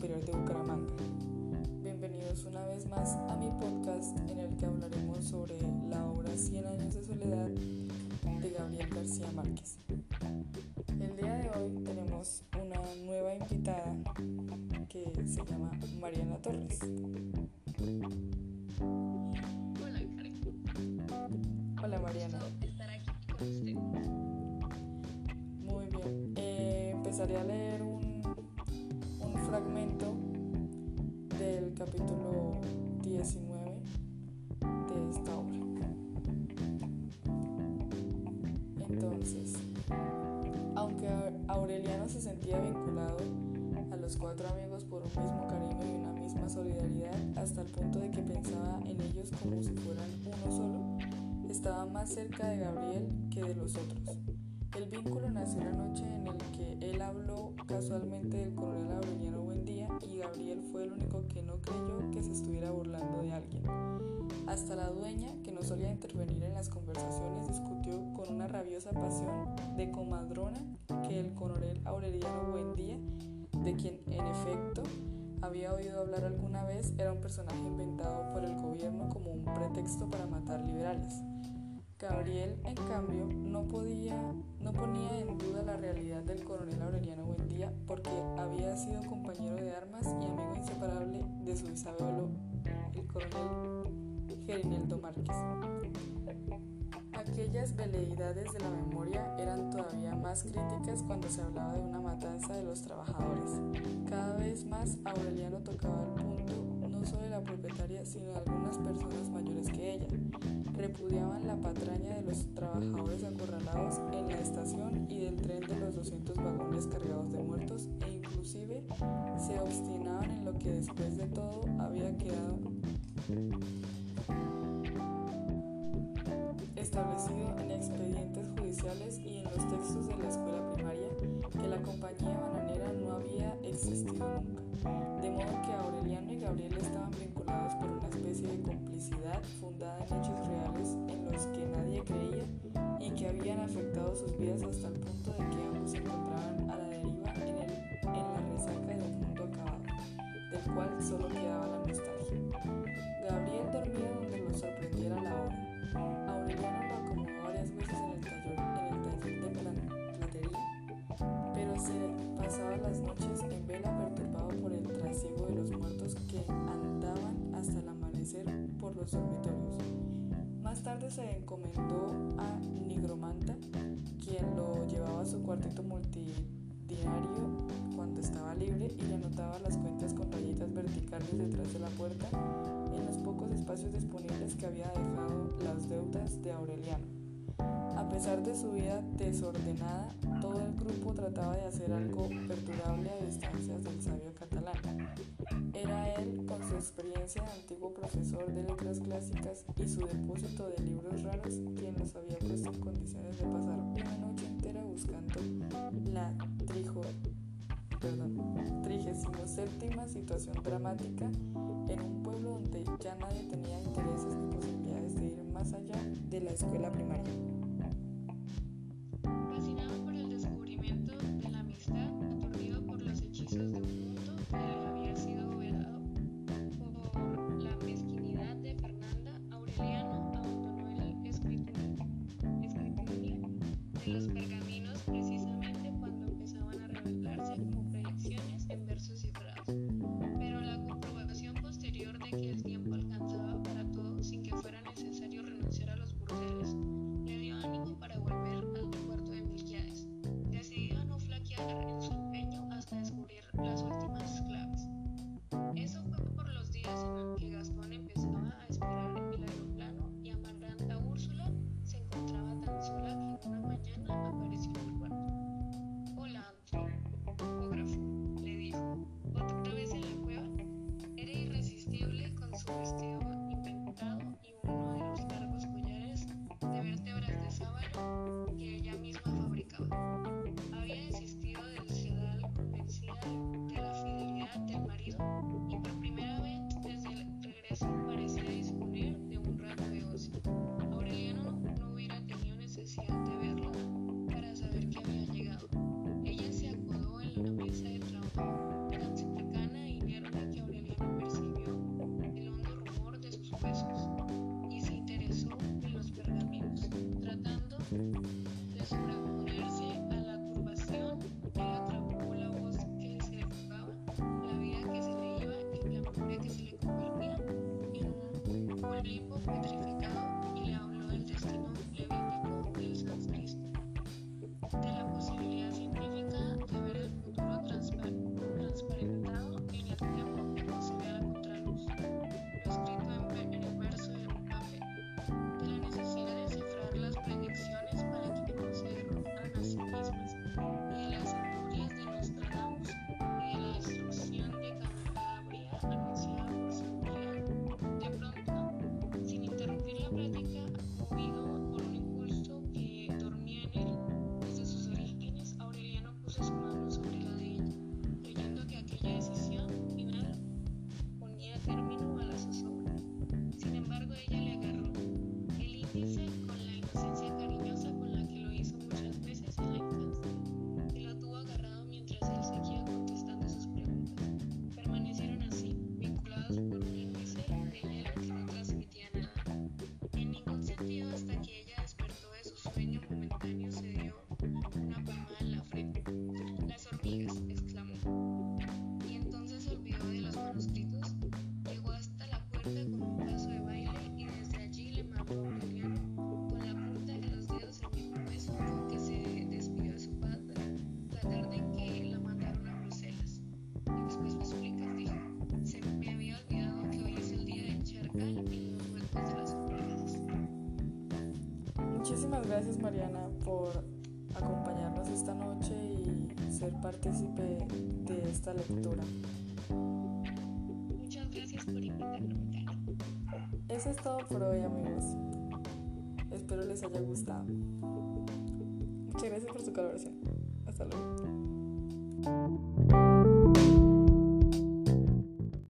Superior de Bucaramanga. Bienvenidos una vez más a mi podcast en el que hablaremos sobre la obra Cien años de soledad de Gabriel García Márquez. El día de hoy tenemos una nueva invitada que se llama Mariana Torres. Hola, Karen. Hola Mariana. Estar aquí con usted. Muy bien. Eh, empezaré a leer un capítulo 19 de esta obra. Entonces, aunque Aureliano se sentía vinculado a los cuatro amigos por un mismo cariño y una misma solidaridad, hasta el punto de que pensaba en ellos como si fueran uno solo, estaba más cerca de Gabriel que de los otros. El vínculo nació la noche en el que él habló casualmente del coronel Aureliano Buendía y Gabriel fue el único que no creyó que se estuviera burlando de alguien. Hasta la dueña, que no solía intervenir en las conversaciones, discutió con una rabiosa pasión de comadrona que el coronel Aureliano Buendía, de quien en efecto había oído hablar alguna vez, era un personaje inventado por el gobierno como un pretexto para matar liberales. Gabriel, en cambio, no, podía, no ponía en duda la realidad del coronel Aureliano Buendía porque había sido compañero de armas y amigo inseparable de su bisabuelo, el coronel Gerineldo Márquez. Aquellas veleidades de la memoria eran todavía más críticas cuando se hablaba de una matanza de los trabajadores. Cada vez más Aureliano tocaba el punto no solo la propietaria, sino algunas personas mayores que ella. Repudiaban la patraña de los trabajadores acorralados en la estación y del tren de los 200 vagones cargados de muertos e inclusive se obstinaban en lo que después de todo había quedado establecido en expedientes judiciales y en los textos de la escuela primaria que la compañía bananera no había existido nunca. De modo que Aureliano y Gabriel estaban vinculados por una especie de complicidad fundada en hechos reales en los que las noches en vela perturbado por el trasiego de los muertos que andaban hasta el amanecer por los dormitorios. Más tarde se encomendó a Nigromanta, quien lo llevaba a su cuartito multidiario cuando estaba libre y le anotaba las cuentas con rayitas verticales detrás de la puerta en los pocos espacios disponibles que había dejado las deudas de Aureliano. A pesar de su vida desordenada, todo el grupo trataba de hacer algo perdurable a distancias del sabio catalán. Era él, con su experiencia de antiguo profesor de letras clásicas y su depósito de libros raros, quien los había puesto en condiciones de pasar una noche entera buscando la trijo, perdón, trigésimo séptima situación dramática en un pueblo donde ya nadie tenía intereses ni posibilidades de ir más allá de la escuela primaria. Posterior de livro foi 行行 Muchísimas gracias Mariana por acompañarnos esta noche y ser partícipe de esta lectura. Muchas gracias por invitarme. Eso es todo por hoy amigos. Espero les haya gustado. Muchas gracias por su colaboración. Hasta luego.